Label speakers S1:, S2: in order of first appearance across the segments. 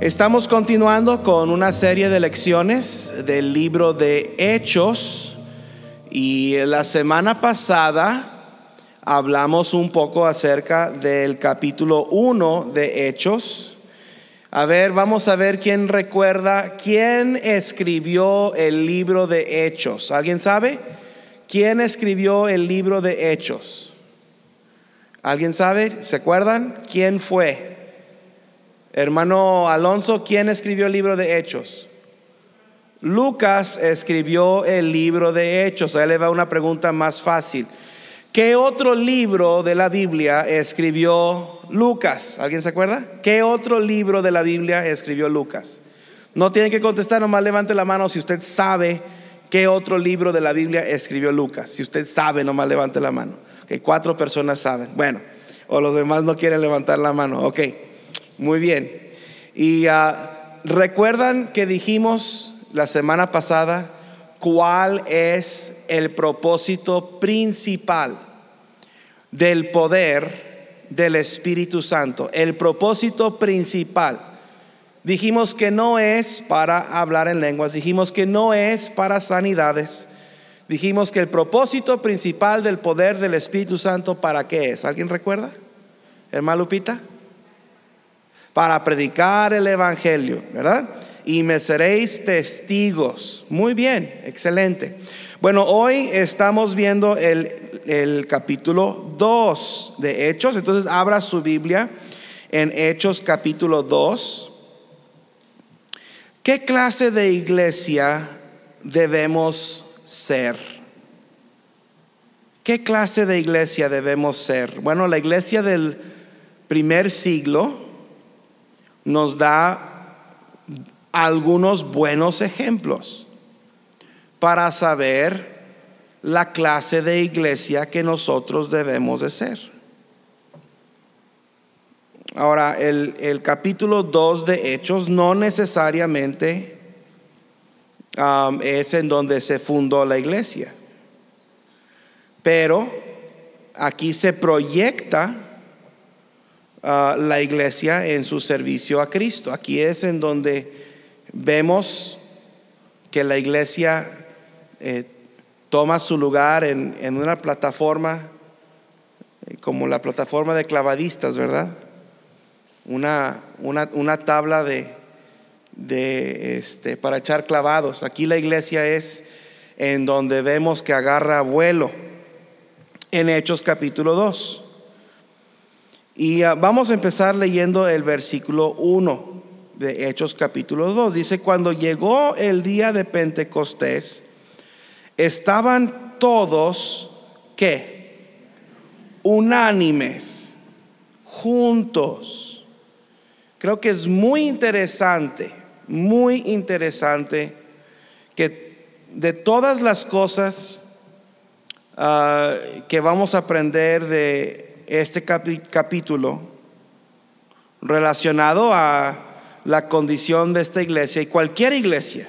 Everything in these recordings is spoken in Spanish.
S1: Estamos continuando con una serie de lecciones del libro de Hechos y la semana pasada hablamos un poco acerca del capítulo 1 de Hechos. A ver, vamos a ver quién recuerda quién escribió el libro de Hechos. ¿Alguien sabe? ¿Quién escribió el libro de Hechos? ¿Alguien sabe? ¿Se acuerdan? ¿Quién fue? Hermano Alonso, ¿quién escribió el libro de Hechos? Lucas escribió el libro de Hechos. Ahí le va una pregunta más fácil. ¿Qué otro libro de la Biblia escribió Lucas? ¿Alguien se acuerda? ¿Qué otro libro de la Biblia escribió Lucas? No tiene que contestar, nomás levante la mano si usted sabe qué otro libro de la Biblia escribió Lucas. Si usted sabe, nomás levante la mano. Que cuatro personas saben. Bueno, o los demás no quieren levantar la mano. Ok. Muy bien. Y ah, recuerdan que dijimos la semana pasada cuál es el propósito principal del poder del Espíritu Santo. El propósito principal. Dijimos que no es para hablar en lenguas, dijimos que no es para sanidades. Dijimos que el propósito principal del poder del Espíritu Santo, ¿para qué es? ¿Alguien recuerda? Hermano Lupita para predicar el Evangelio, ¿verdad? Y me seréis testigos. Muy bien, excelente. Bueno, hoy estamos viendo el, capítulo 2 de Hechos, entonces abra su Biblia en Hechos capítulo 2. ¿Qué clase de iglesia debemos ser? ¿Qué clase de iglesia debemos ser? Bueno, la iglesia del primer siglo nos da algunos buenos ejemplos para saber la clase de iglesia que nosotros debemos de ser. Ahora, el, capítulo 2 de Hechos no necesariamente um, es en donde se fundó la iglesia, pero aquí se proyecta la iglesia en su servicio a Cristo. Aquí es en donde vemos que la iglesia eh, toma su lugar en, una plataforma eh, como la plataforma de clavadistas, ¿verdad? Una, una, tabla de, de este, para echar clavados. Aquí la iglesia es en donde vemos que agarra vuelo en Hechos capítulo 2. Y ah, vamos a empezar leyendo el versículo 1 de Hechos capítulo 2. Dice, cuando llegó el día de Pentecostés, estaban todos, ¿qué? Unánimes, juntos. Creo que es muy interesante, muy interesante que de todas las cosas ah, que vamos a aprender de este capítulo relacionado a la condición de esta iglesia y cualquier iglesia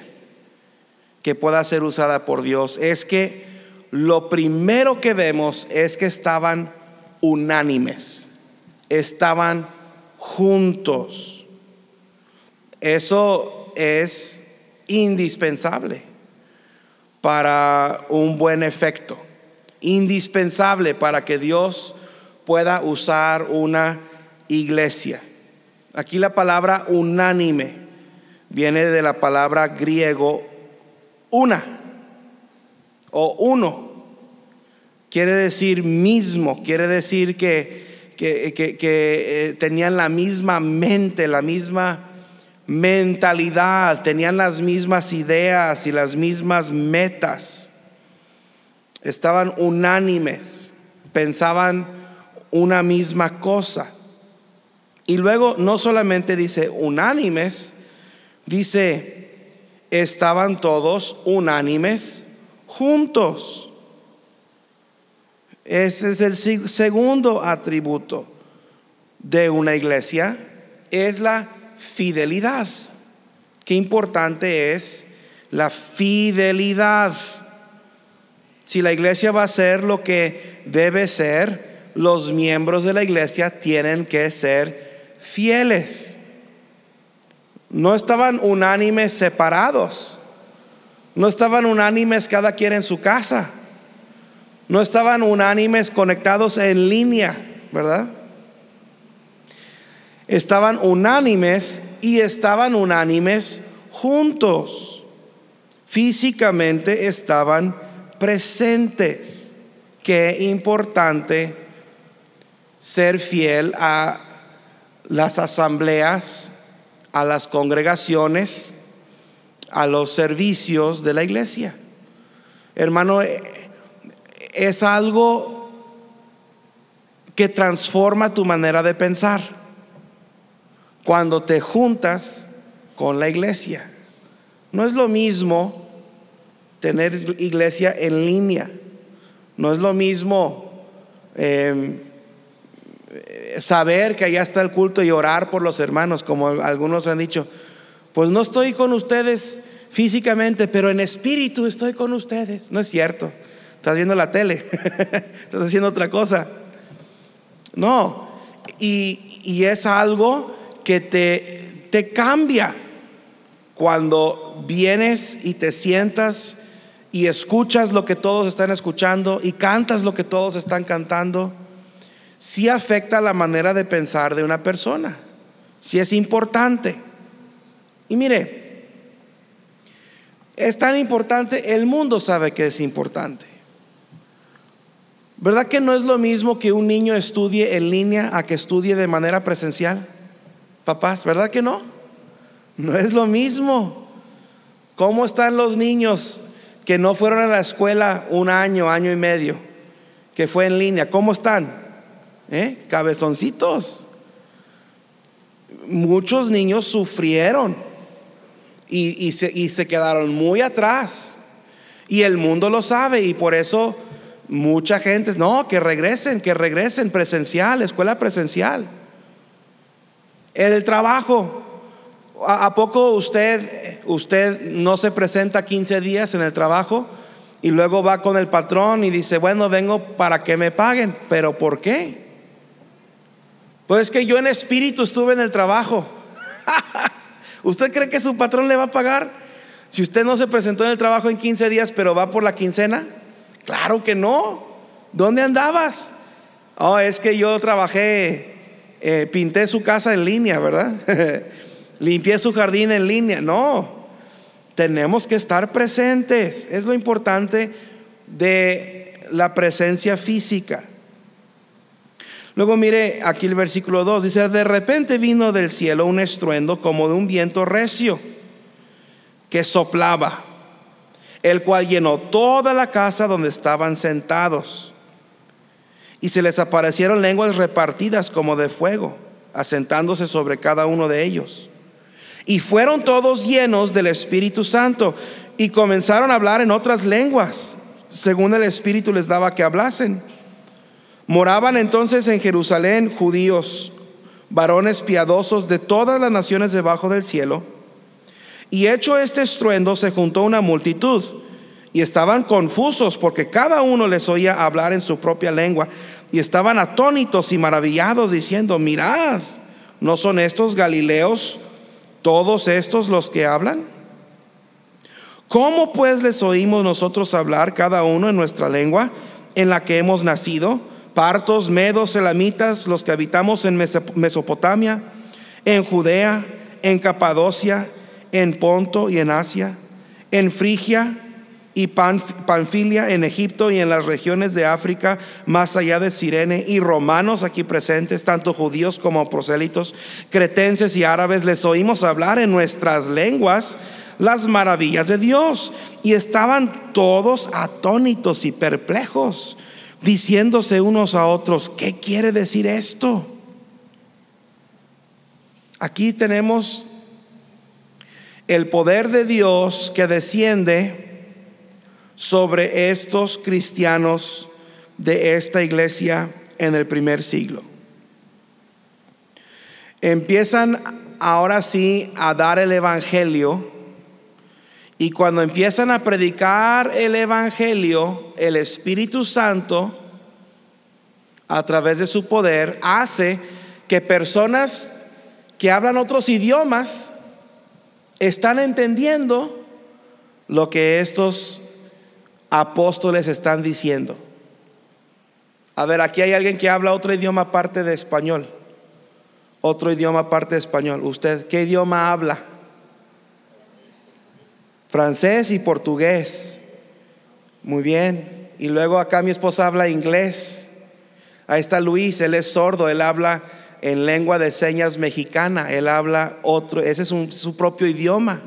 S1: que pueda ser usada por Dios es que lo primero que vemos es que estaban unánimes, estaban juntos. Eso es indispensable para un buen efecto, indispensable para que Dios pueda usar una iglesia. Aquí la palabra unánime viene de la palabra griego una o uno. Quiere decir mismo, quiere decir que, que, eh, tenían la misma mente, la misma mentalidad, tenían las mismas ideas y las mismas metas. Estaban unánimes, pensaban una misma cosa. Y luego no solamente dice unánimes, dice, estaban todos unánimes juntos. Ese es el segundo atributo de una iglesia, es la fidelidad. Qué importante es la fidelidad. Si la iglesia va a ser lo que debe ser, los miembros de la iglesia tienen que ser fieles. no estaban unánimes separados, no estaban unánimes cada quien en su casa, no estaban unánimes conectados en línea, ¿verdad? Estaban unánimes y estaban unánimes juntos. Físicamente estaban presentes. Qué importante ser fiel a las asambleas, a las congregaciones, a los servicios de la iglesia. Hermano, eh, es algo que transforma tu manera de pensar cuando te juntas con la iglesia. No es lo mismo tener iglesia en línea, no es lo mismo em, saber que allá está el culto y orar por los hermanos, como algunos han dicho, pues no estoy con ustedes físicamente, pero en espíritu estoy con ustedes. No es cierto, estás viendo la tele, estás haciendo otra cosa. No, y, y es algo que te, te cambia cuando vienes y te sientas y escuchas lo que todos están escuchando y cantas lo que todos están cantando, sí afecta la manera de pensar de una persona, sí es importante. Y mire, es tan importante, el mundo sabe que es importante. ¿Verdad que no es lo mismo que un niño estudie en línea a que estudie de manera presencial? Papás, ¿verdad que no? No es lo mismo. ¿Cómo están los niños que no fueron a la escuela un año, año y medio, que fue en línea? ¿Cómo están? ¿Eh? Cabezoncitos. Muchos niños sufrieron y, se, quedaron muy atrás. Y el mundo lo sabe y por eso mucha gente, no, que regresen, que regresen presencial, escuela presencial. El trabajo. ¿A poco usted, usted no se presenta 15 días en el trabajo y luego va con el patrón y dice, bueno, vengo para que me paguen? ¿Pero por qué? Pues es que yo en espíritu estuve en el trabajo. ¿Usted cree que su patrón le va a pagar si usted no se presentó en el trabajo en 15 días, pero va por la quincena? Claro que no. ¿Dónde andabas? Oh, es que yo trabajé eh, pinté su casa en línea, ¿verdad? Limpié su jardín en línea. No, tenemos que estar presentes. Es lo importante de la presencia física. Luego mire aquí el versículo 2, dice, de repente vino del cielo un estruendo como de un viento recio que soplaba, el cual llenó toda la casa donde estaban sentados y se les aparecieron lenguas repartidas como de fuego, asentándose sobre cada uno de ellos. Y fueron todos llenos del Espíritu Santo y comenzaron a hablar en otras lenguas, según el Espíritu les daba que hablasen. Moraban entonces en Jerusalén judíos, varones piadosos de todas las naciones debajo del cielo. Y hecho este estruendo se juntó una multitud y estaban confusos porque cada uno les oía hablar en su propia lengua y estaban atónitos y maravillados diciendo, mirad, ¿no son estos Galileos todos estos los que hablan? ¿Cómo pues les oímos nosotros hablar cada uno en nuestra lengua en la que hemos nacido? Partos, medos, elamitas, los que habitamos en Mesopotamia, en Judea, en Capadocia, en Ponto y en Asia, en Frigia, y Panfilia en Egipto y en las regiones de África, más allá de Sirene, y romanos aquí presentes, tanto judíos como prosélitos, cretenses y árabes, les oímos hablar en nuestras lenguas las maravillas de Dios. Y estaban todos atónitos y perplejos, diciéndose unos a otros, ¿qué quiere decir esto? Aquí tenemos el poder de Dios que desciende sobre estos cristianos de esta iglesia en el primer siglo. Empiezan ahora sí a dar el Evangelio y cuando empiezan a predicar el Evangelio, el Espíritu Santo, a través de su poder, hace que personas que hablan otros idiomas están entendiendo lo que estos apóstoles están diciendo. A ver, aquí hay alguien que habla otro idioma aparte de español. Otro idioma aparte de español. ¿Usted qué idioma habla? Francés y portugués. Muy bien. Y luego acá mi esposa habla inglés. Ahí está Luis, él es sordo, él habla en lengua de señas mexicana, él habla otro, ese es su propio idioma.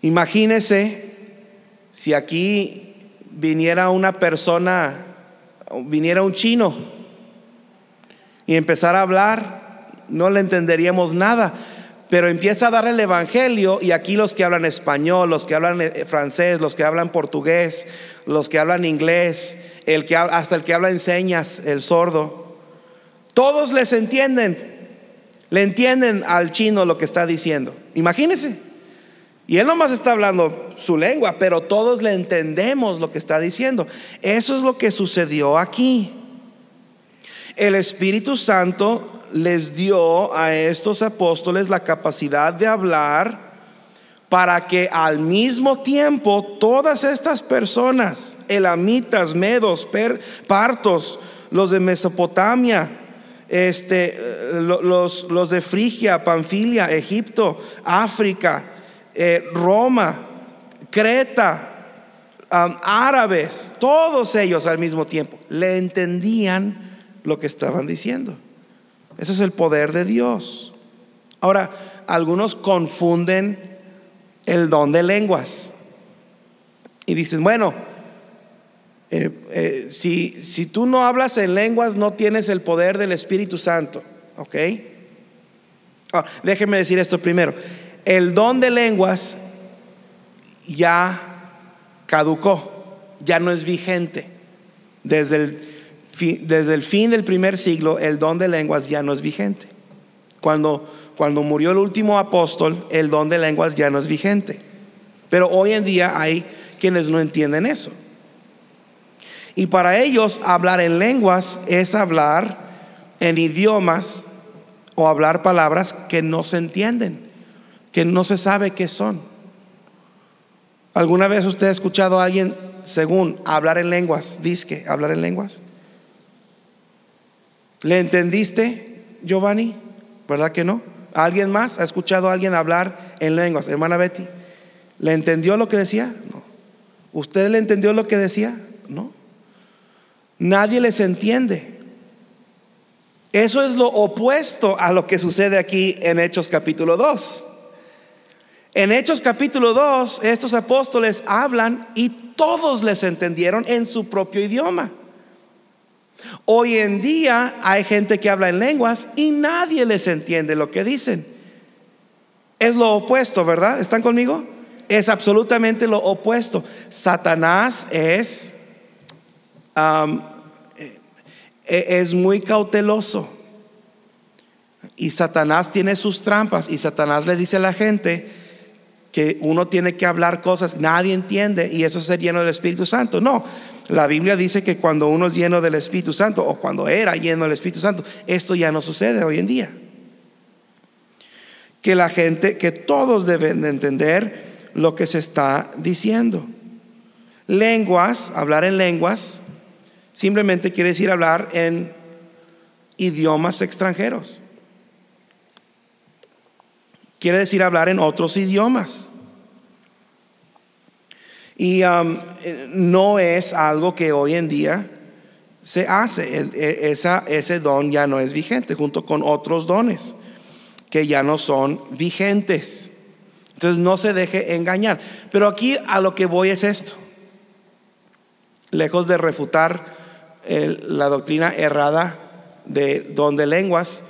S1: Imagínese si aquí viniera una persona, viniera un chino y empezara a hablar, no le entenderíamos nada. Pero empieza a dar el evangelio y aquí los que hablan español, los que hablan eh, francés, los que hablan portugués, los que hablan inglés, el que hasta el que habla en señas, el sordo, todos les entienden, le entienden al chino lo que está diciendo. Imagínense. Y él nomás está hablando su lengua, pero todos le entendemos lo que está diciendo. Eso es lo que sucedió aquí. El Espíritu Santo les dio a estos apóstoles la capacidad de hablar para que al mismo tiempo todas estas personas, elamitas, medos, partos, los de Mesopotamia, este, los, los de Frigia, Panfilia, Egipto, África, eh, Roma, Creta, árabes, todos ellos al mismo tiempo, le entendían lo que estaban diciendo. Ese es el poder de Dios. Ahora, algunos confunden el don de lenguas y dicen, bueno, eh, eh, si, si tú no hablas en lenguas, no tienes el poder del Espíritu Santo, ¿ok? Ah, déjenme decir esto primero el don de lenguas ya caducó, ya no es vigente. Desde el, desde el fin del primer siglo, el don de lenguas ya no es vigente. Cuando, cuando murió el último apóstol, el don de lenguas ya no es vigente. Pero hoy en día hay quienes no entienden eso. Y para ellos hablar en lenguas es hablar en idiomas o hablar palabras que no se entienden que no se sabe qué son. ¿Alguna vez usted ha escuchado a alguien, según hablar en lenguas, disque, hablar en lenguas? ¿Le entendiste, Giovanni? ¿Verdad que no? ¿Alguien más ha escuchado a alguien hablar en lenguas? Hermana Betty, ¿le entendió lo que decía? No. ¿Usted le entendió lo que decía? No. Nadie les entiende. Eso es lo opuesto a lo que sucede aquí en Hechos capítulo 2. En Hechos capítulo 2, estos apóstoles hablan y todos les entendieron en su propio idioma. Hoy en día hay gente que habla en lenguas y nadie les entiende lo que dicen. Es lo opuesto, ¿verdad? ¿Están conmigo? Es absolutamente lo opuesto. Satanás es, e, es muy cauteloso. Y Satanás tiene sus trampas y Satanás le dice a la gente, que uno tiene que hablar cosas, nadie entiende y eso es ser lleno del Espíritu Santo. No, la Biblia dice que cuando uno es lleno del Espíritu Santo o cuando era lleno del Espíritu Santo, esto ya no sucede hoy en día. Que la gente, que todos deben de entender lo que se está diciendo. Lenguas, hablar en lenguas, simplemente quiere decir hablar en idiomas extranjeros. Quiere decir hablar en otros idiomas. Y um, no es algo que hoy en día se hace. E, esa, ese don ya no es vigente, junto con otros dones que ya no son vigentes. Entonces no se deje engañar. Pero aquí a lo que voy es esto. Lejos de refutar la doctrina errada de don de lenguas,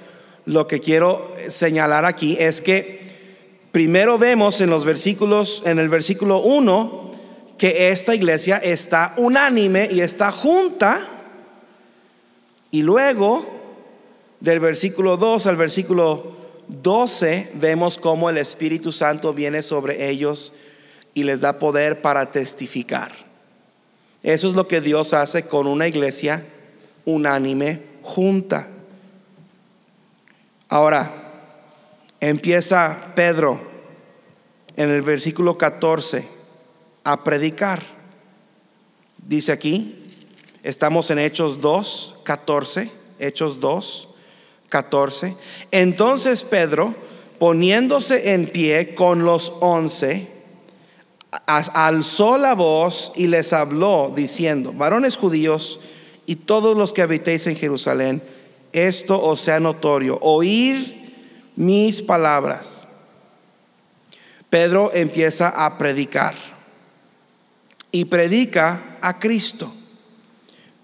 S1: lo que quiero señalar aquí es que Primero vemos en los versículos, en el versículo 1, que esta iglesia está unánime y está junta. Y luego, del versículo 2 al versículo 12, vemos cómo el Espíritu Santo viene sobre ellos y les da poder para testificar. Eso es lo que Dios hace con una iglesia unánime, junta. Ahora, empieza Pedro en el versículo 14 a predicar. Dice aquí, estamos en Hechos 2, 14, Hechos 2, 14. Entonces Pedro, poniéndose en pie con los once, alzó la voz y les habló diciendo, varones judíos y todos los que habitéis en Jerusalén, esto os sea notorio, oíd mis palabras. Pedro empieza a predicar y predica a Cristo.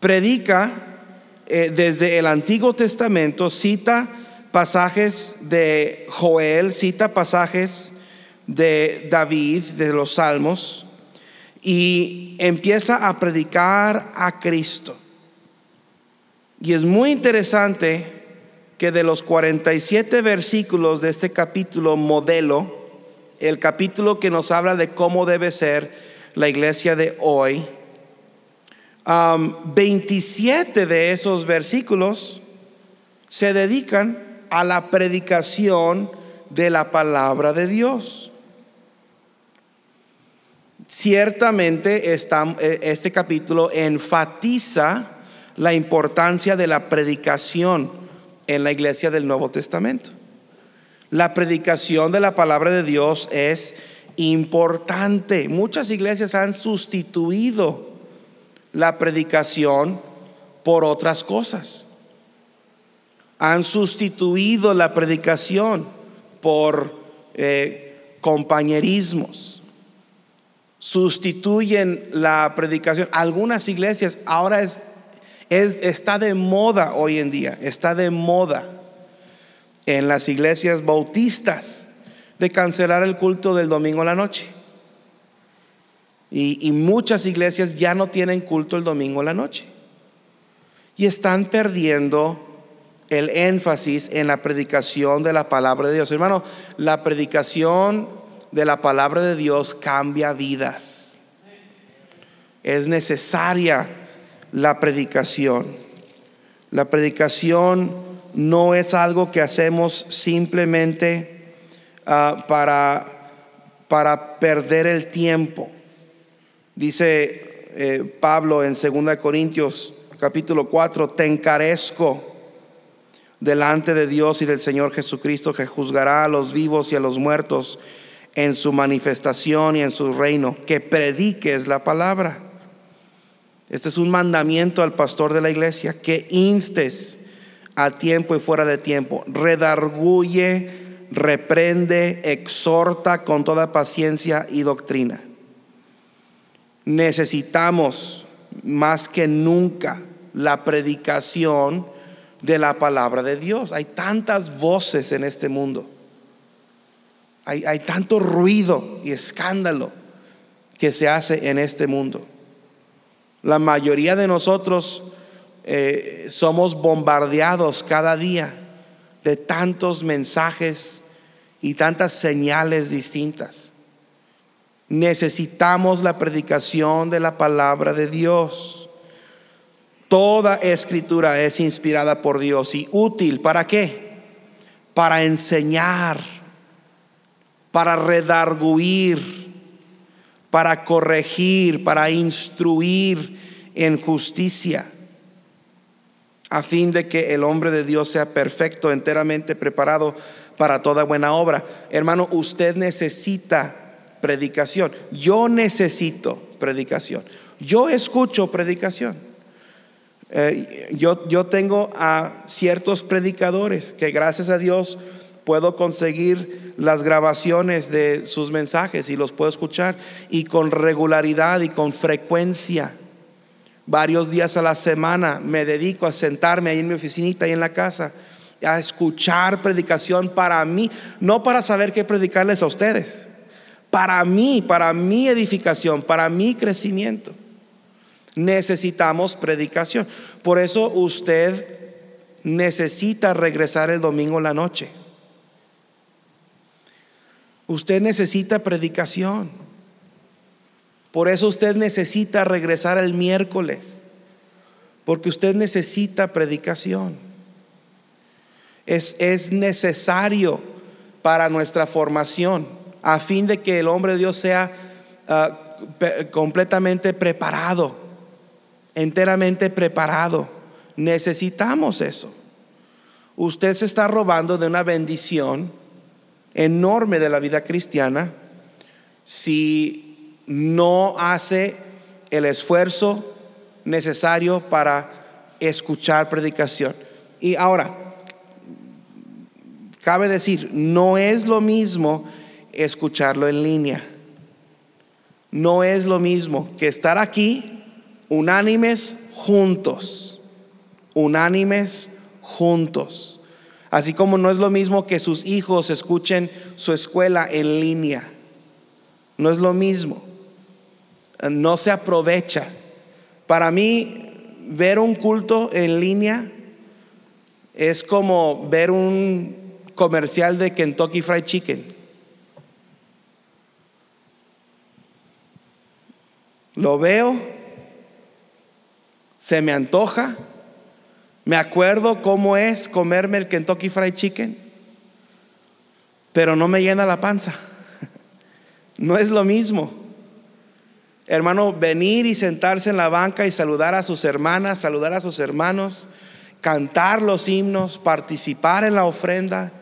S1: Predica eh, desde el Antiguo Testamento, cita pasajes de Joel, cita pasajes de David, de los Salmos, y empieza a predicar a Cristo. Y es muy interesante que de los 47 versículos de este capítulo modelo, el capítulo que nos habla de cómo debe ser la iglesia de hoy, 27 de esos versículos se dedican a la predicación de la palabra de Dios. Ciertamente eh, este capítulo enfatiza la importancia de la predicación en la iglesia del Nuevo Testamento. La predicación de la palabra de Dios es importante. Muchas iglesias han sustituido la predicación por otras cosas. Han sustituido la predicación por eh, compañerismos. Sustituyen la predicación. Algunas iglesias ahora es está de moda hoy en día, está de moda en las iglesias bautistas de cancelar el culto del domingo a la noche. Y, muchas iglesias ya no tienen culto el domingo a la noche. Y están perdiendo el énfasis en la predicación de la palabra de Dios. Hermano, la predicación de la palabra de Dios cambia vidas. Es necesaria la predicación. La predicación no es algo que hacemos simplemente ah, para, para perder el tiempo. Dice eh, Pablo en 2 Corintios capítulo 4, te encarezco delante de Dios y del Señor Jesucristo que juzgará a los vivos y a los muertos en su manifestación y en su reino, que prediques la palabra. Este es un mandamiento al pastor de la iglesia, que instes a tiempo y fuera de tiempo, redarguye, reprende, exhorta con toda paciencia y doctrina. Necesitamos más que nunca la predicación de la palabra de Dios. Hay tantas voces en este mundo. Hay, hay tanto ruido y escándalo que se hace en este mundo. La mayoría de nosotros eh, somos bombardeados cada día de tantos mensajes y tantas señales distintas. Necesitamos la predicación de la palabra de Dios. Toda escritura es inspirada por Dios y útil. ¿Para qué? Para enseñar, para redarguir, para corregir, para instruir en justicia, a fin de que el hombre de Dios sea perfecto, enteramente preparado para toda buena obra. Hermano, usted necesita predicación. Yo necesito predicación. Yo escucho predicación. Eh, yo, yo tengo a ciertos predicadores que gracias a Dios puedo conseguir las grabaciones de sus mensajes y los puedo escuchar y con regularidad y con frecuencia. Varios días a la semana me dedico a sentarme ahí en mi oficinita, ahí en la casa, a escuchar predicación para mí, no para saber qué predicarles a ustedes, para mí, para mi edificación, para mi crecimiento. Necesitamos predicación. Por eso usted necesita regresar el domingo en la noche. Usted necesita predicación. Por eso usted necesita regresar el miércoles. Porque usted necesita predicación. Es, es necesario para nuestra formación. a fin de que el hombre de Dios sea ah, completamente preparado, enteramente preparado. Necesitamos eso. Usted se está robando de una bendición enorme de la vida cristiana si no hace el esfuerzo necesario para escuchar predicación. Y ahora, cabe decir, no es lo mismo escucharlo en línea. No es lo mismo que estar aquí unánimes juntos, unánimes juntos. Así como no es lo mismo que sus hijos escuchen su escuela en línea. No es lo mismo. No se aprovecha. Para mí, ver un culto en línea es como ver un comercial de Kentucky Fried Chicken. Lo veo, se me antoja, me acuerdo cómo es comerme el Kentucky Fried Chicken, pero no me llena la panza. No es lo mismo. Hermano, venir y sentarse en la banca y saludar a sus hermanas, saludar a sus hermanos, cantar los himnos, participar en la ofrenda,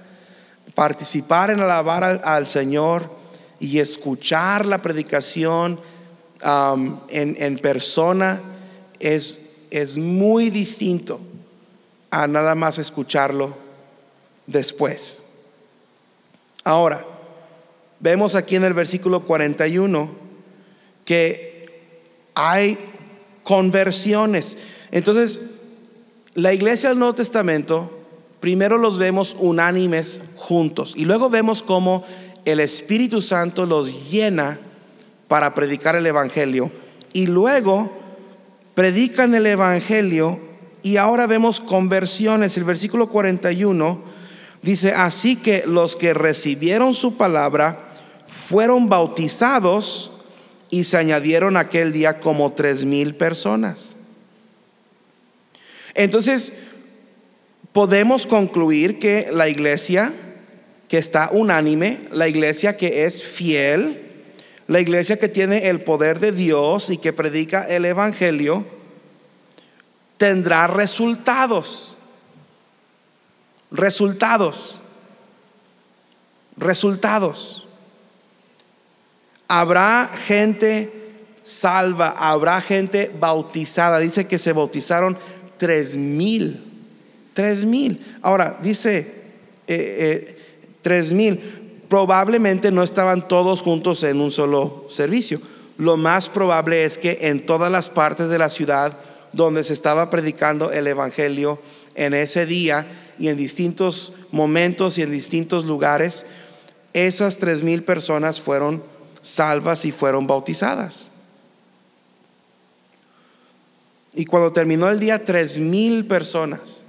S1: participar en alabar al, Señor y escuchar la predicación um, en, en, persona es, es muy distinto a nada más escucharlo después. Ahora, vemos aquí en el versículo 41 que hay conversiones. Entonces, la iglesia del Nuevo Testamento, primero los vemos unánimes juntos y luego vemos cómo el Espíritu Santo los llena para predicar el Evangelio y luego predican el Evangelio y ahora vemos conversiones. El versículo 41 dice, así que los que recibieron su palabra fueron bautizados y se añadieron aquel día como tres mil personas. Entonces, podemos concluir que la iglesia que está unánime, la iglesia que es fiel, la iglesia que tiene el poder de Dios y que predica el Evangelio, tendrá resultados. Resultados. Resultados. Habrá gente salva, habrá gente bautizada. Dice que se bautizaron tres mil. Tres mil. Ahora, dice eh, eh, tres mil. Probablemente no estaban todos juntos en un solo servicio. Lo más probable es que en todas las partes de la ciudad donde se estaba predicando el Evangelio en ese día y en distintos momentos y en distintos lugares, esas tres mil personas fueron salvas y fueron bautizadas. Y cuando terminó el día, tres mil personas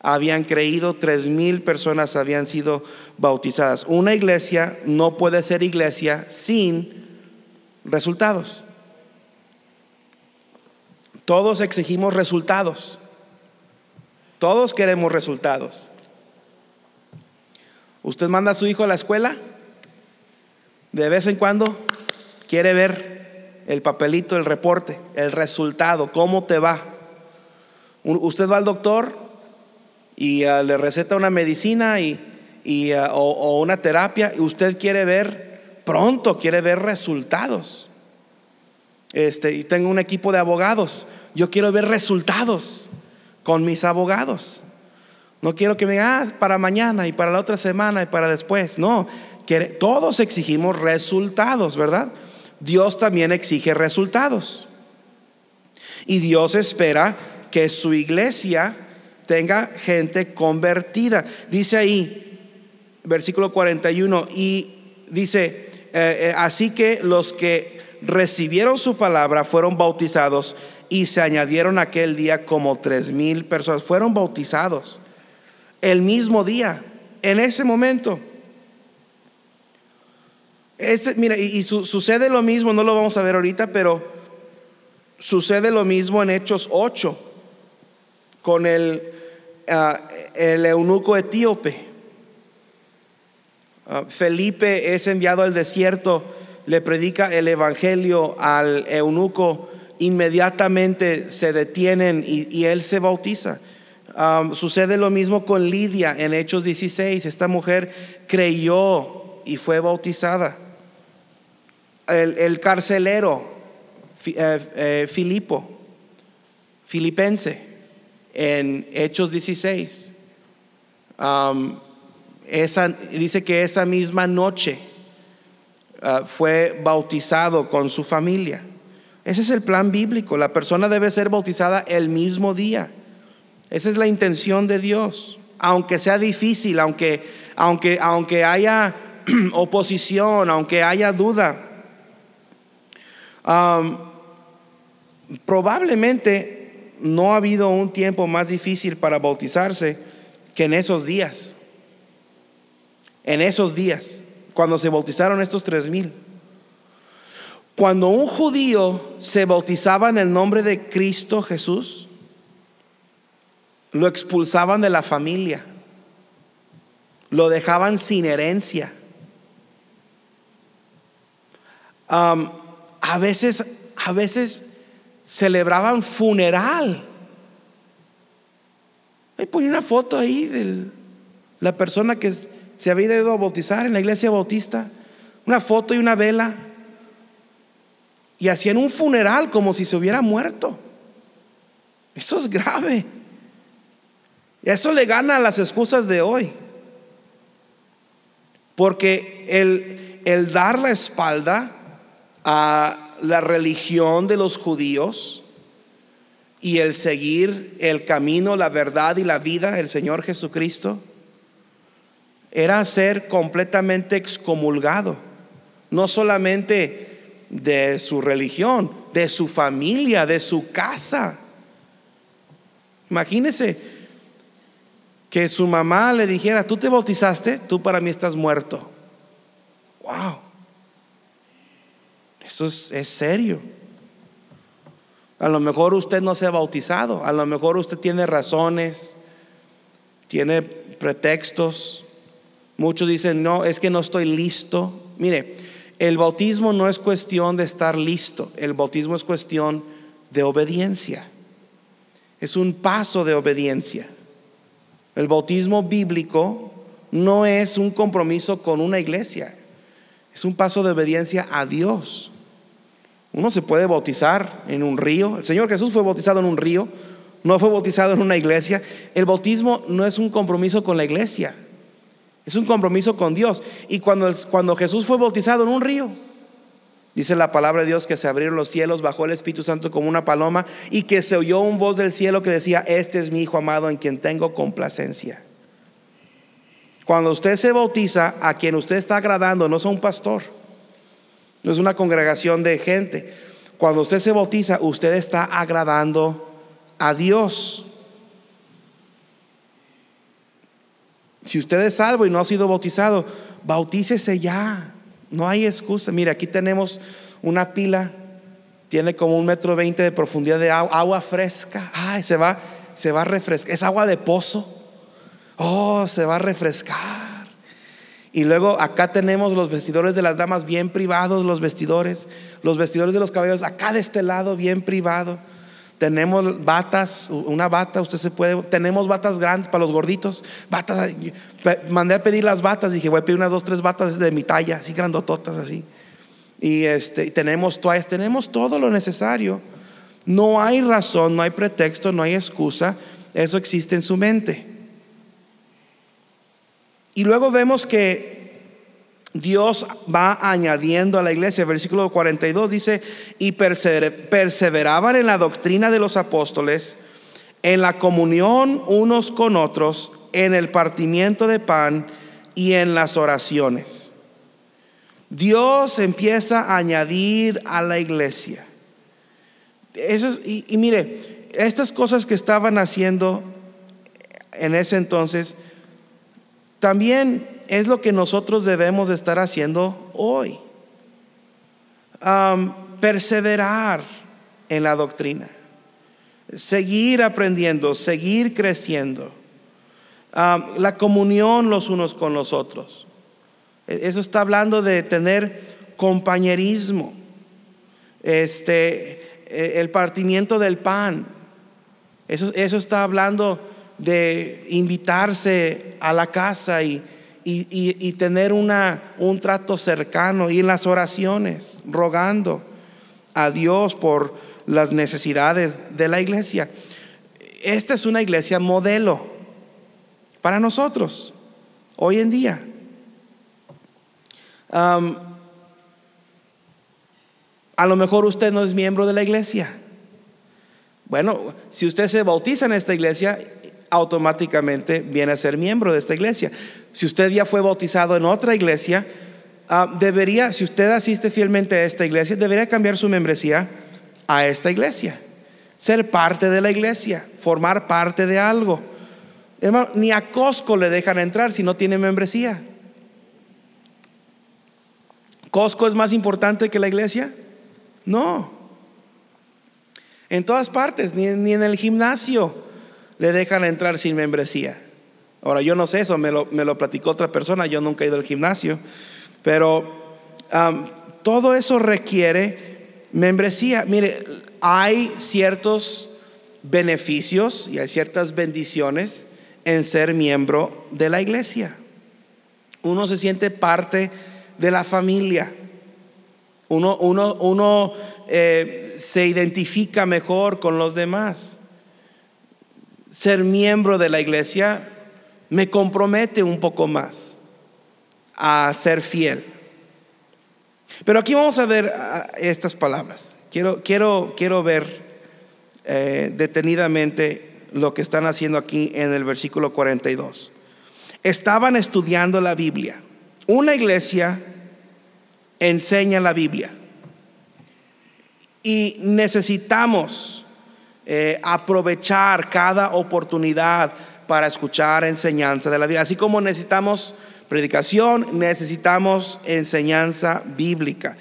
S1: habían creído, tres mil personas habían sido bautizadas. Una iglesia no puede ser iglesia sin resultados. Todos exigimos resultados. Todos queremos resultados. ¿Usted manda a su hijo a la escuela? De vez en cuando quiere ver el papelito, el reporte, el resultado, cómo te va. Usted va al doctor y ah, le receta una medicina y, ah, o, una terapia y usted quiere ver pronto, quiere ver resultados. Este, y tengo un equipo de abogados. Yo quiero ver resultados con mis abogados. No quiero que me digan, ah, para mañana y para la otra semana y para después. No, todos exigimos resultados, ¿verdad? Dios también exige resultados. Y Dios espera que su iglesia tenga gente convertida. Dice ahí, versículo 41, y dice, eh, eh, así que los que recibieron su palabra fueron bautizados y se añadieron aquel día como tres mil personas. Fueron bautizados el mismo día, en ese momento mira, y, sucede lo mismo, no lo vamos a ver ahorita, pero sucede lo mismo en Hechos 8 con el, ah, el eunuco etíope. Ah, Felipe es enviado al desierto, le predica el evangelio al eunuco, inmediatamente se detienen y, él se bautiza. Ah, sucede lo mismo con Lidia en Hechos 16. Esta mujer creyó y fue bautizada. El, carcelero, eh, eh, Filipo, filipense, en Hechos 16. esa, dice que esa misma noche ah, fue bautizado con su familia. Ese es el plan bíblico. La persona debe ser bautizada el mismo día. Esa es la intención de Dios. Aunque sea difícil, aunque, aunque, aunque haya oposición, aunque haya duda. Probablemente no ha habido un tiempo más difícil para bautizarse que en esos días. En esos días, cuando se bautizaron estos tres mil. Cuando un judío se bautizaba en el nombre de Cristo Jesús, lo expulsaban de la familia, lo dejaban sin herencia. A veces, a veces celebraban funeral. Ahí ponía una foto ahí de la persona que se había ido a bautizar en la iglesia bautista. Una foto y una vela. Y hacían un funeral como si se hubiera muerto. Eso es grave. Y eso le gana a las excusas de hoy. Porque el, el dar la espalda a la religión de los judíos y el seguir el camino, la verdad y la vida, el Señor Jesucristo, era ser completamente excomulgado, no solamente de su religión, de su familia, de su casa. Imagínese que su mamá le dijera, tú te bautizaste, tú para mí estás muerto. Wow. Eso es, serio. A lo mejor usted no se ha bautizado, a lo mejor usted tiene razones, tiene pretextos. Muchos dicen, no, es que no estoy listo. Mire, el bautismo no es cuestión de estar listo, el bautismo es cuestión de obediencia. Es un paso de obediencia. El bautismo bíblico no es un compromiso con una iglesia, es un paso de obediencia a Dios. Uno se puede bautizar en un río. El Señor Jesús fue bautizado en un río, no fue bautizado en una iglesia. El bautismo no es un compromiso con la iglesia, es un compromiso con Dios. Y cuando, cuando Jesús fue bautizado en un río, dice la palabra de Dios que se abrieron los cielos, bajó el Espíritu Santo como una paloma y que se oyó un voz del cielo que decía, este es mi Hijo amado en quien tengo complacencia. Cuando usted se bautiza, a quien usted está agradando no es a un pastor no es una congregación de gente. Cuando usted se bautiza, usted está agradando a Dios. Si usted es salvo y no ha sido bautizado, bautícese ya. No hay excusa. Mire, aquí tenemos una pila, tiene como un metro veinte de profundidad de agua, agua fresca. Ay, se va, se va a refrescar. Es agua de pozo. Oh, se va a refrescar. Y luego acá tenemos los vestidores de las damas bien privados, los vestidores, los vestidores de los caballeros acá de este lado bien privado. Tenemos batas, una bata, usted se puede, tenemos batas grandes para los gorditos, batas, mandé a pedir las batas, dije voy a pedir unas dos, tres batas de mi talla, así grandototas así. Y este, tenemos toallas, tenemos todo lo necesario. No hay razón, no hay pretexto, no hay excusa, eso existe en su mente. Y luego vemos que Dios va añadiendo a la iglesia. Versículo 42 dice, y perseveraban en la doctrina de los apóstoles, en la comunión unos con otros, en el partimiento de pan y en las oraciones. Dios empieza a añadir a la iglesia. y mire, estas cosas que estaban haciendo en ese entonces, también es lo que nosotros debemos de estar haciendo hoy. perseverar en la doctrina, seguir aprendiendo, seguir creciendo, la comunión los unos con los otros. E, eso está hablando de tener compañerismo. Este, e, el partimiento del pan. Eso, eso está hablando de invitarse a la casa y, y, tener una, un trato cercano y las oraciones, rogando a Dios por las necesidades de la iglesia. Esta es una iglesia modelo para nosotros hoy en día. a lo mejor usted no es miembro de la iglesia. Bueno, si usted se bautiza en esta iglesia, automáticamente viene a ser miembro de esta iglesia. Si usted ya fue bautizado en otra iglesia, ah, debería, si usted asiste fielmente a esta iglesia, debería cambiar su membresía a esta iglesia. Ser parte de la iglesia, formar parte de algo. Hermano, ni a Costco le dejan entrar si no tiene membresía. ¿Costco es más importante que la iglesia? No. En todas partes, ni en el gimnasio le dejan entrar sin membresía. Ahora, yo no sé eso, me lo, me lo platicó otra persona, yo nunca he ido al gimnasio, pero todo eso requiere membresía. Mire, hay ciertos beneficios y hay ciertas bendiciones en ser miembro de la iglesia. Uno se siente parte de la familia. Uno, uno, uno eh, se identifica mejor con los demás ser miembro de la iglesia me compromete un poco más a ser fiel. Pero aquí vamos a ver estas palabras. Quiero, quiero, quiero ver eh, detenidamente lo que están haciendo aquí en el versículo 42. Estaban estudiando la Biblia. Una iglesia enseña la Biblia. Y necesitamos eh, aprovechar cada oportunidad para escuchar enseñanza de la Biblia. Así como necesitamos predicación, necesitamos enseñanza bíblica.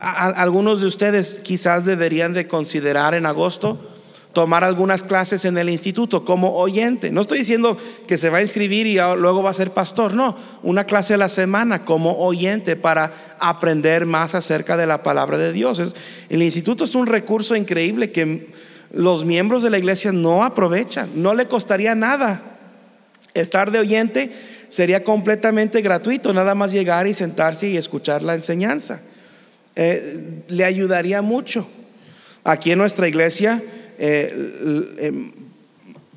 S1: algunos de ustedes quizás deberían de considerar en agosto tomar algunas clases en el instituto como oyente. No estoy diciendo que se va a inscribir y luego va a ser pastor, no, una clase a la semana como oyente para aprender más acerca de la palabra de Dios. el instituto es un recurso increíble que los miembros de la iglesia no aprovechan. No le costaría nada. Estar de oyente sería completamente gratuito, nada más llegar y sentarse y escuchar la enseñanza. Eh, le ayudaría mucho. Aquí en nuestra iglesia, eh, em,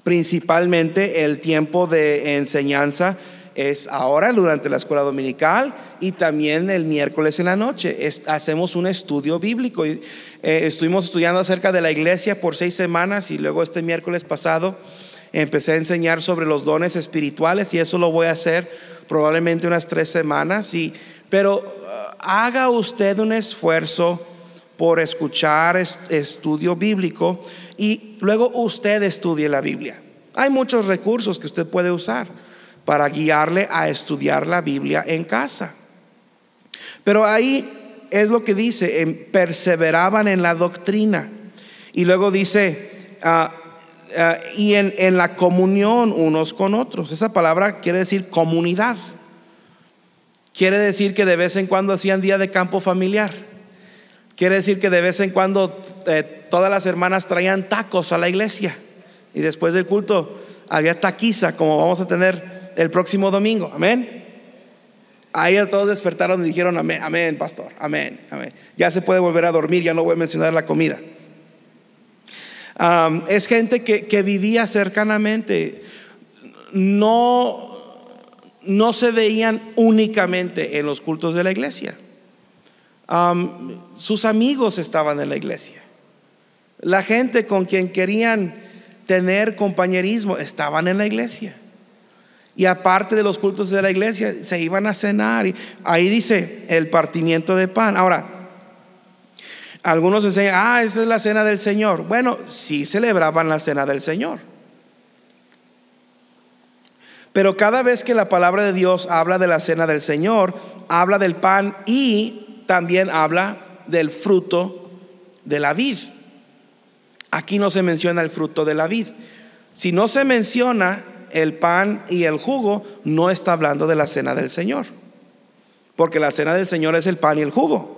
S1: principalmente el tiempo de enseñanza es ahora durante la escuela dominical y también el miércoles en la noche. hacemos un estudio bíblico. Eh, estuvimos estudiando acerca de la iglesia por seis semanas y luego este miércoles pasado empecé a enseñar sobre los dones espirituales y eso lo voy a hacer probablemente unas tres semanas. Y, pero uh, haga usted un esfuerzo por escuchar estudio bíblico y luego usted estudie la Biblia. Hay muchos recursos que usted puede usar para guiarle a estudiar la Biblia en casa. Pero ahí es lo que dice, perseveraban en la doctrina. Y luego dice, ah, ah, y en, en la comunión unos con otros. Esa palabra quiere decir comunidad. Quiere decir que de vez en cuando hacían día de campo familiar. Quiere decir que de vez en cuando eh, todas las hermanas traían tacos a la iglesia. Y después del culto había taquiza, como vamos a tener el próximo domingo. Amén. Ahí todos despertaron y dijeron amén, amén, pastor, amén, amén. Ya se puede volver a dormir, ya no voy a mencionar la comida. es gente que, vivía cercanamente, no, no se veían únicamente en los cultos de la iglesia. Sus amigos estaban en la iglesia. La gente con quien querían tener compañerismo estaban en la iglesia. Y aparte de los cultos de la iglesia, se iban a cenar. Y ahí dice el partimiento de pan. Ahora, algunos enseñan, ah, esa es la cena del Señor. Bueno, sí celebraban la cena del Señor. Pero cada vez que la palabra de Dios habla de la cena del Señor, habla del pan y también habla del fruto de la vid. Aquí no se menciona el fruto de la vid. Si no se menciona el pan y el jugo, no está hablando de la cena del Señor. porque la cena del Señor es el pan y el jugo.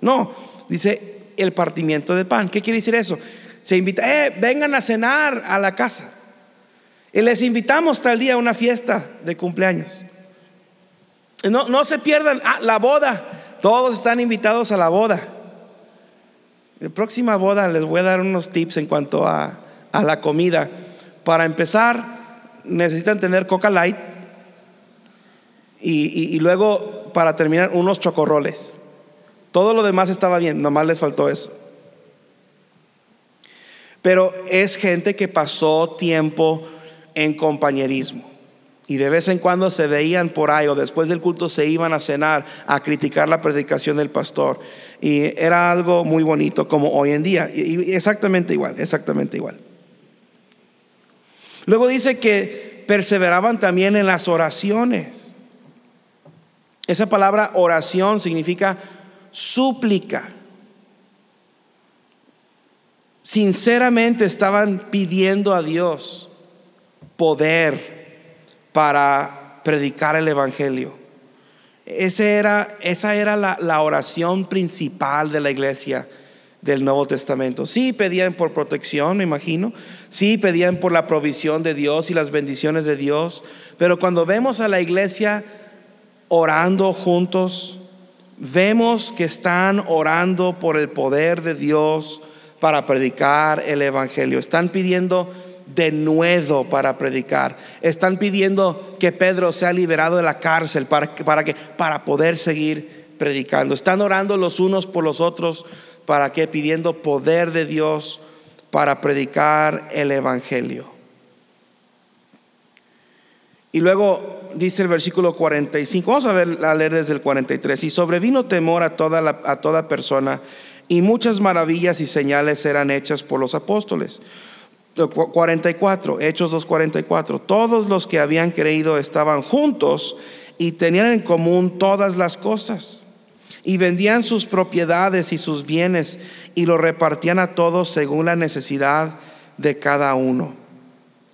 S1: No, dice el partimiento de pan. ¿Qué quiere decir eso? Se invita, eh, vengan a cenar a la casa. Y les invitamos tal día a una fiesta de cumpleaños. No, no se pierdan ah, la boda. Todos están invitados a la boda. La próxima boda les voy a dar unos tips en cuanto a, a la comida. Para empezar, necesitan tener coca light y, luego para terminar unos chocorroles. Todo lo demás estaba bien, nomás les faltó eso. Pero es gente que pasó tiempo en compañerismo. Y de vez en cuando se veían por ahí o después del culto se iban a cenar a criticar la predicación del pastor. Y era algo muy bonito como hoy en día. Y exactamente igual, exactamente igual. Luego dice que perseveraban también en las oraciones. Esa palabra oración significa súplica. Sinceramente estaban pidiendo a Dios poder para predicar el Evangelio. era, esa era la, la oración principal de la iglesia del Nuevo Testamento. Sí pedían por protección, me imagino. Sí pedían por la provisión de Dios y las bendiciones de Dios. Pero cuando vemos a la iglesia orando juntos, vemos que están orando por el poder de Dios para predicar el Evangelio. Están pidiendo de nuevo para predicar. Están pidiendo que Pedro sea liberado de la cárcel para, para, que, para poder seguir predicando. Están orando los unos por los otros para que pidiendo poder de Dios para predicar el Evangelio. Y luego dice el versículo 45, vamos a, ver, a leer desde el 43, y sobrevino temor a toda, a toda persona, y muchas maravillas y señales eran hechas por los apóstoles. 44, Hechos 2.44, todos los que habían creído estaban juntos y tenían en común todas las cosas, y vendían sus propiedades y sus bienes, y lo repartían a todos según la necesidad de cada uno.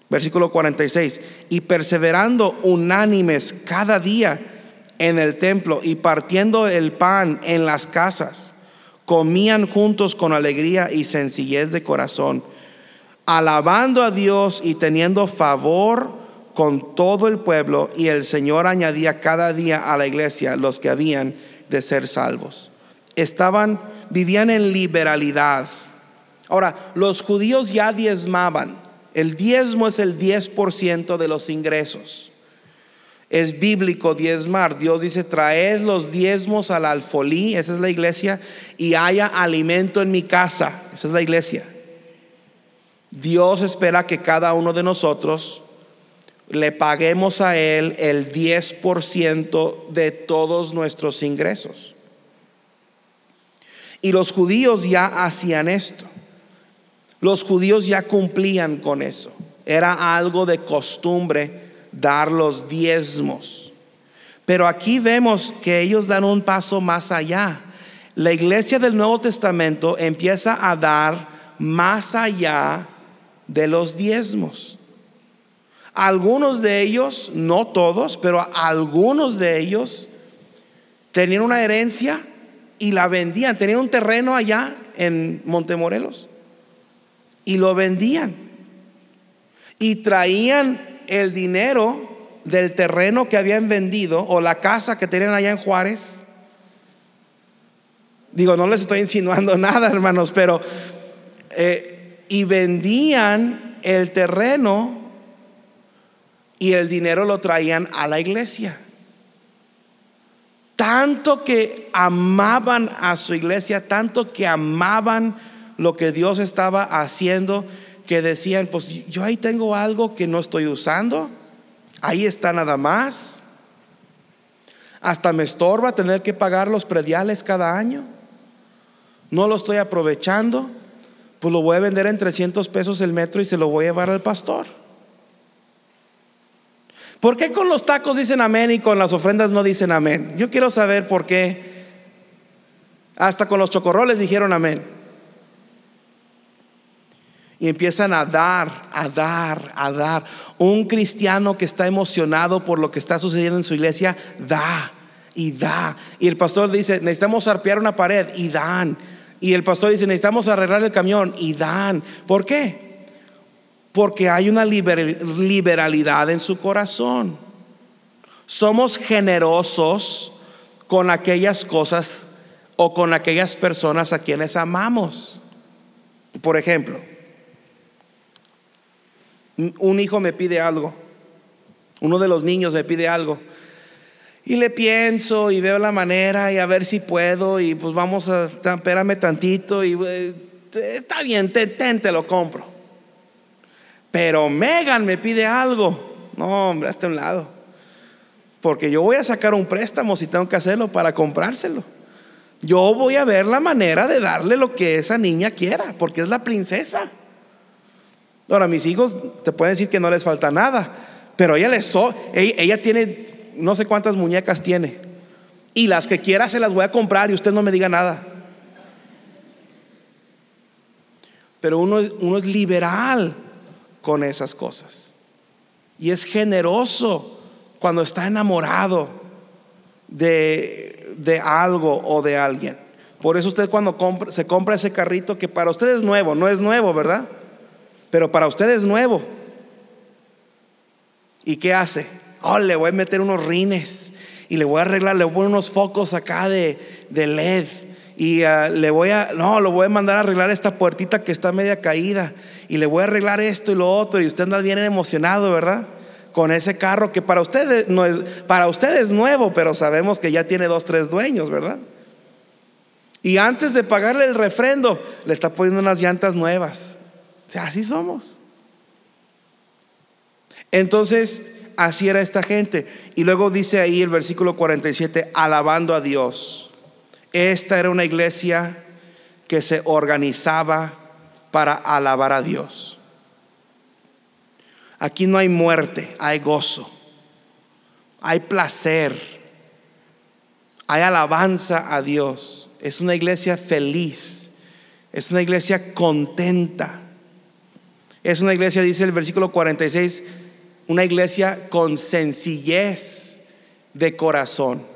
S1: Versículo 46. Y perseverando unánimes cada día en el templo y partiendo el pan en las casas, comían juntos con alegría y sencillez de corazón, alabando a Dios y teniendo favor con todo el pueblo, y el Señor añadía cada día a la iglesia los que habían de ser salvos. Estaban, vivían en liberalidad. Ahora, los judíos ya diezmaban el diezmo es el 10% de los ingresos. Es bíblico diezmar. Dios dice, traed los diezmos al alfolí, esa es la iglesia, y haya alimento en mi casa, esa es la iglesia. Dios espera que cada uno de nosotros le paguemos a Él el 10% de todos nuestros ingresos. Y los judíos ya hacían esto. Los judíos ya cumplían con eso. Era algo de costumbre dar los diezmos. Pero aquí vemos que ellos dan un paso más allá. La iglesia del Nuevo Testamento empieza a dar más allá de los diezmos. Algunos de ellos, no todos, pero algunos de ellos tenían una herencia y la vendían. Tenían un terreno allá en Montemorelos y lo vendían. Y traían el dinero del terreno que habían vendido o la casa que tenían allá en Juárez. Digo, no les estoy insinuando nada, hermanos, pero... Eh, y vendían el terreno y el dinero lo traían a la iglesia. Tanto que amaban a su iglesia, tanto que amaban lo que Dios estaba haciendo, que decían, pues yo ahí tengo algo que no estoy usando, ahí está nada más. Hasta me estorba tener que pagar los prediales cada año. No lo estoy aprovechando, pues lo voy a vender en 300 pesos el metro y se lo voy a llevar al pastor. ¿Por qué con los tacos dicen amén y con las ofrendas no dicen amén? Yo quiero saber por qué. Hasta con los chocorroles dijeron amén y empiezan a dar, a dar, a dar. Un cristiano que está emocionado por lo que está sucediendo en su iglesia, da. y da. Y el pastor dice, necesitamos arpear una pared y dan. Y el pastor dice, necesitamos arreglar el camión y dan. ¿Por qué? Porque hay una liberalidad en su corazón. Somos generosos con aquellas cosas o con aquellas personas a quienes amamos. Por ejemplo, un hijo me pide algo, uno de los niños me pide algo y le pienso y veo la manera y a ver si puedo y pues vamos a, espérame tantito y eh, está bien, te, lo compro. Pero Megan me pide algo. No, hombre, hasta un lado. Porque yo voy a sacar un préstamo si tengo que hacerlo para comprárselo. Yo voy a ver la manera de darle lo que esa niña quiera, porque es la princesa. Ahora, mis hijos te pueden decir que no les falta nada, pero ella les so, ella tiene no sé cuántas muñecas tiene. Y las que quiera se las voy a comprar y usted no me diga nada. Pero uno es, uno es liberal con esas cosas. Y es generoso cuando está enamorado de, de algo o de alguien. Por eso usted cuando compra, se compra ese carrito que para usted es nuevo, no es nuevo, ¿verdad? Pero para usted es nuevo. ¿Y qué hace? Oh, le voy a meter unos rines y le voy a arreglar, le voy a poner unos focos acá de, LED y ah, le voy a, no, lo voy a mandar a arreglar esta puertita que está media caída y le voy a arreglar esto y lo otro y usted anda bien emocionado, ¿verdad? Con ese carro que para usted no es, para usted es nuevo, pero sabemos que ya tiene dos, tres dueños, ¿verdad? Y antes de pagarle el refrendo, le está poniendo unas llantas nuevas. O sea, así somos. Entonces, así era esta gente. Y luego dice ahí el versículo 47, alabando a Dios. Esta era una iglesia que se organizaba para alabar a Dios. Aquí no hay muerte, hay gozo, hay placer, hay alabanza a Dios. Es una iglesia feliz, es una iglesia contenta. Es una iglesia, dice el versículo 46, una iglesia con sencillez de corazón.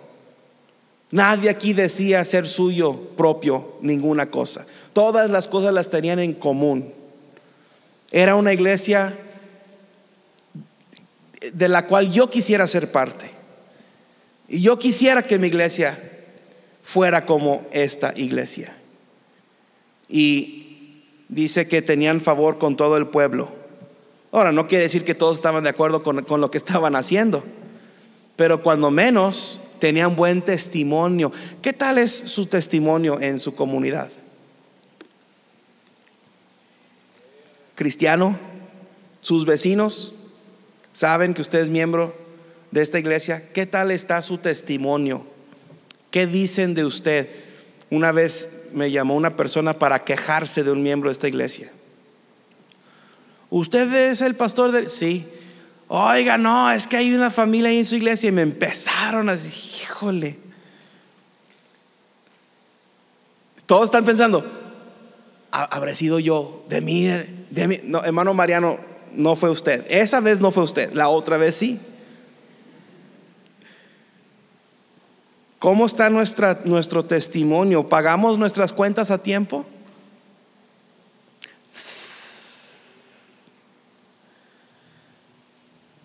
S1: Nadie aquí decía ser suyo propio ninguna cosa. Todas las cosas las tenían en común. Era una iglesia de la cual yo quisiera ser parte. Y yo quisiera que mi iglesia fuera como esta iglesia. Y dice que tenían favor con todo el pueblo. Ahora, no quiere decir que todos estaban de acuerdo con, lo que estaban haciendo, pero cuando menos tenían buen testimonio. ¿Qué tal es su testimonio en su comunidad? Cristiano, sus vecinos saben que usted es miembro de esta iglesia. ¿Qué tal está su testimonio? ¿Qué dicen de usted? Una vez me llamó una persona para quejarse de un miembro de esta iglesia. ¿Usted es el pastor de.? Sí. Oiga, no, es que hay una familia ahí en su iglesia y me empezaron a decir, híjole. Todos están pensando, habré sido yo, de mí, de mí. No, hermano Mariano, no fue usted. Esa vez no fue usted, la otra vez sí. ¿Cómo está nuestra, nuestro testimonio? ¿Pagamos nuestras cuentas a tiempo?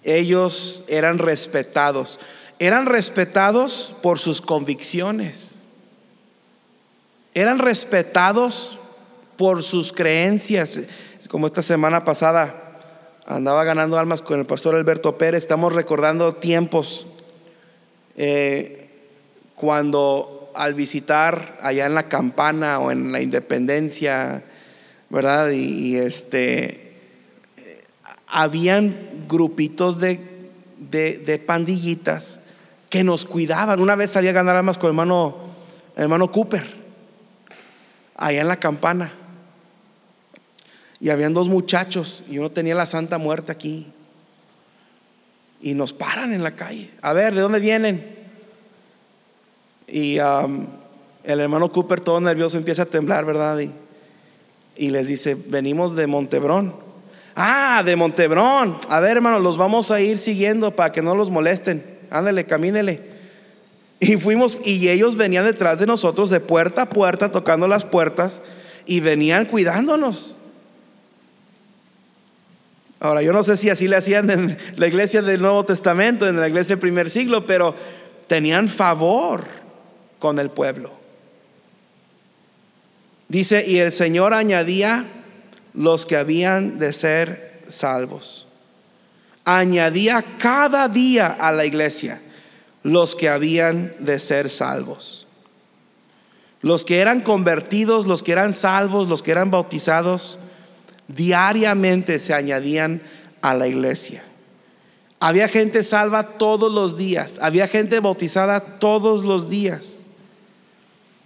S1: Ellos eran respetados. Eran respetados por sus convicciones. Eran respetados por sus creencias. Como esta semana pasada andaba ganando almas con el pastor Alberto Pérez. Estamos recordando tiempos eh, cuando al visitar allá en la campana o en la independencia, ¿verdad? y este habían grupitos de, de, pandillitas que nos cuidaban. Una vez salí a ganar armas con el hermano, hermano Cooper, allá en la campana. Y habían dos muchachos y uno tenía la Santa Muerte aquí. Y nos paran en la calle. A ver, ¿de dónde vienen? Y um, el hermano Cooper, todo nervioso, empieza a temblar, ¿verdad? Y, y les dice, venimos de Montebrón. Ah, de Montebrón. A ver, hermano, los vamos a ir siguiendo para que no los molesten. Ándale, camínele. Y fuimos, y ellos venían detrás de nosotros de puerta a puerta, tocando las puertas, y venían cuidándonos. Ahora, yo no sé si así le hacían en la iglesia del Nuevo Testamento, en la iglesia del primer siglo, pero tenían favor con el pueblo. Dice, y el Señor añadía los que habían de ser salvos. Añadía cada día a la iglesia los que habían de ser salvos. Los que eran convertidos, los que eran salvos, los que eran bautizados, diariamente se añadían a la iglesia. Había gente salva todos los días, había gente bautizada todos los días.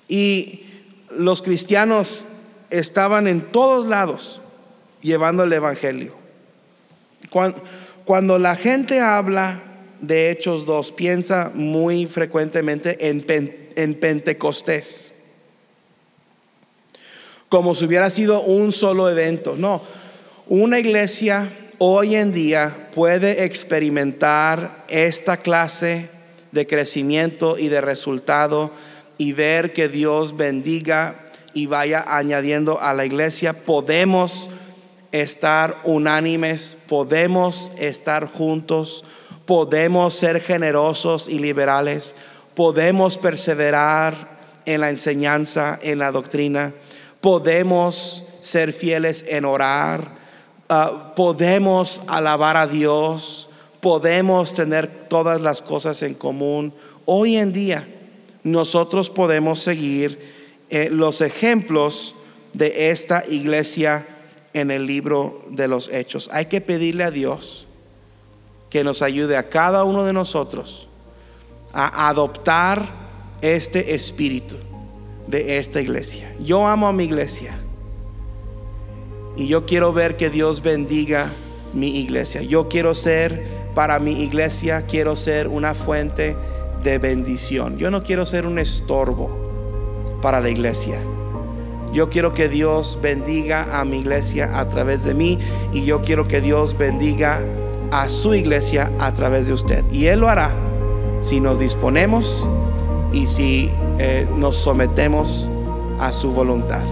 S1: Y los cristianos estaban en todos lados llevando el Evangelio. Cuando, la gente habla de Hechos 2, piensa muy frecuentemente en, en Pentecostés como si hubiera sido un solo evento. No, una iglesia hoy en día puede experimentar esta clase de crecimiento y de resultado y ver que Dios bendiga y vaya añadiendo a la iglesia. Podemos estar unánimes, podemos estar juntos, podemos ser generosos y liberales, podemos perseverar en la enseñanza, en la doctrina podemos ser fieles en orar, ah, podemos alabar a Dios, podemos tener todas las cosas en común. Hoy en día nosotros podemos seguir eh, los ejemplos de esta iglesia en el libro de los hechos. Hay que pedirle a Dios que nos ayude a cada uno de nosotros a adoptar este espíritu de esta iglesia. Yo amo a mi iglesia. Y yo quiero ver que Dios bendiga mi iglesia. Yo quiero ser para mi iglesia, quiero ser una fuente de bendición. Yo no quiero ser un estorbo para la iglesia. Yo quiero que Dios bendiga a mi iglesia a través de mí y yo quiero que Dios bendiga a su iglesia a través de usted. Y Él lo hará si nos disponemos y si eh, nos sometemos a su voluntad.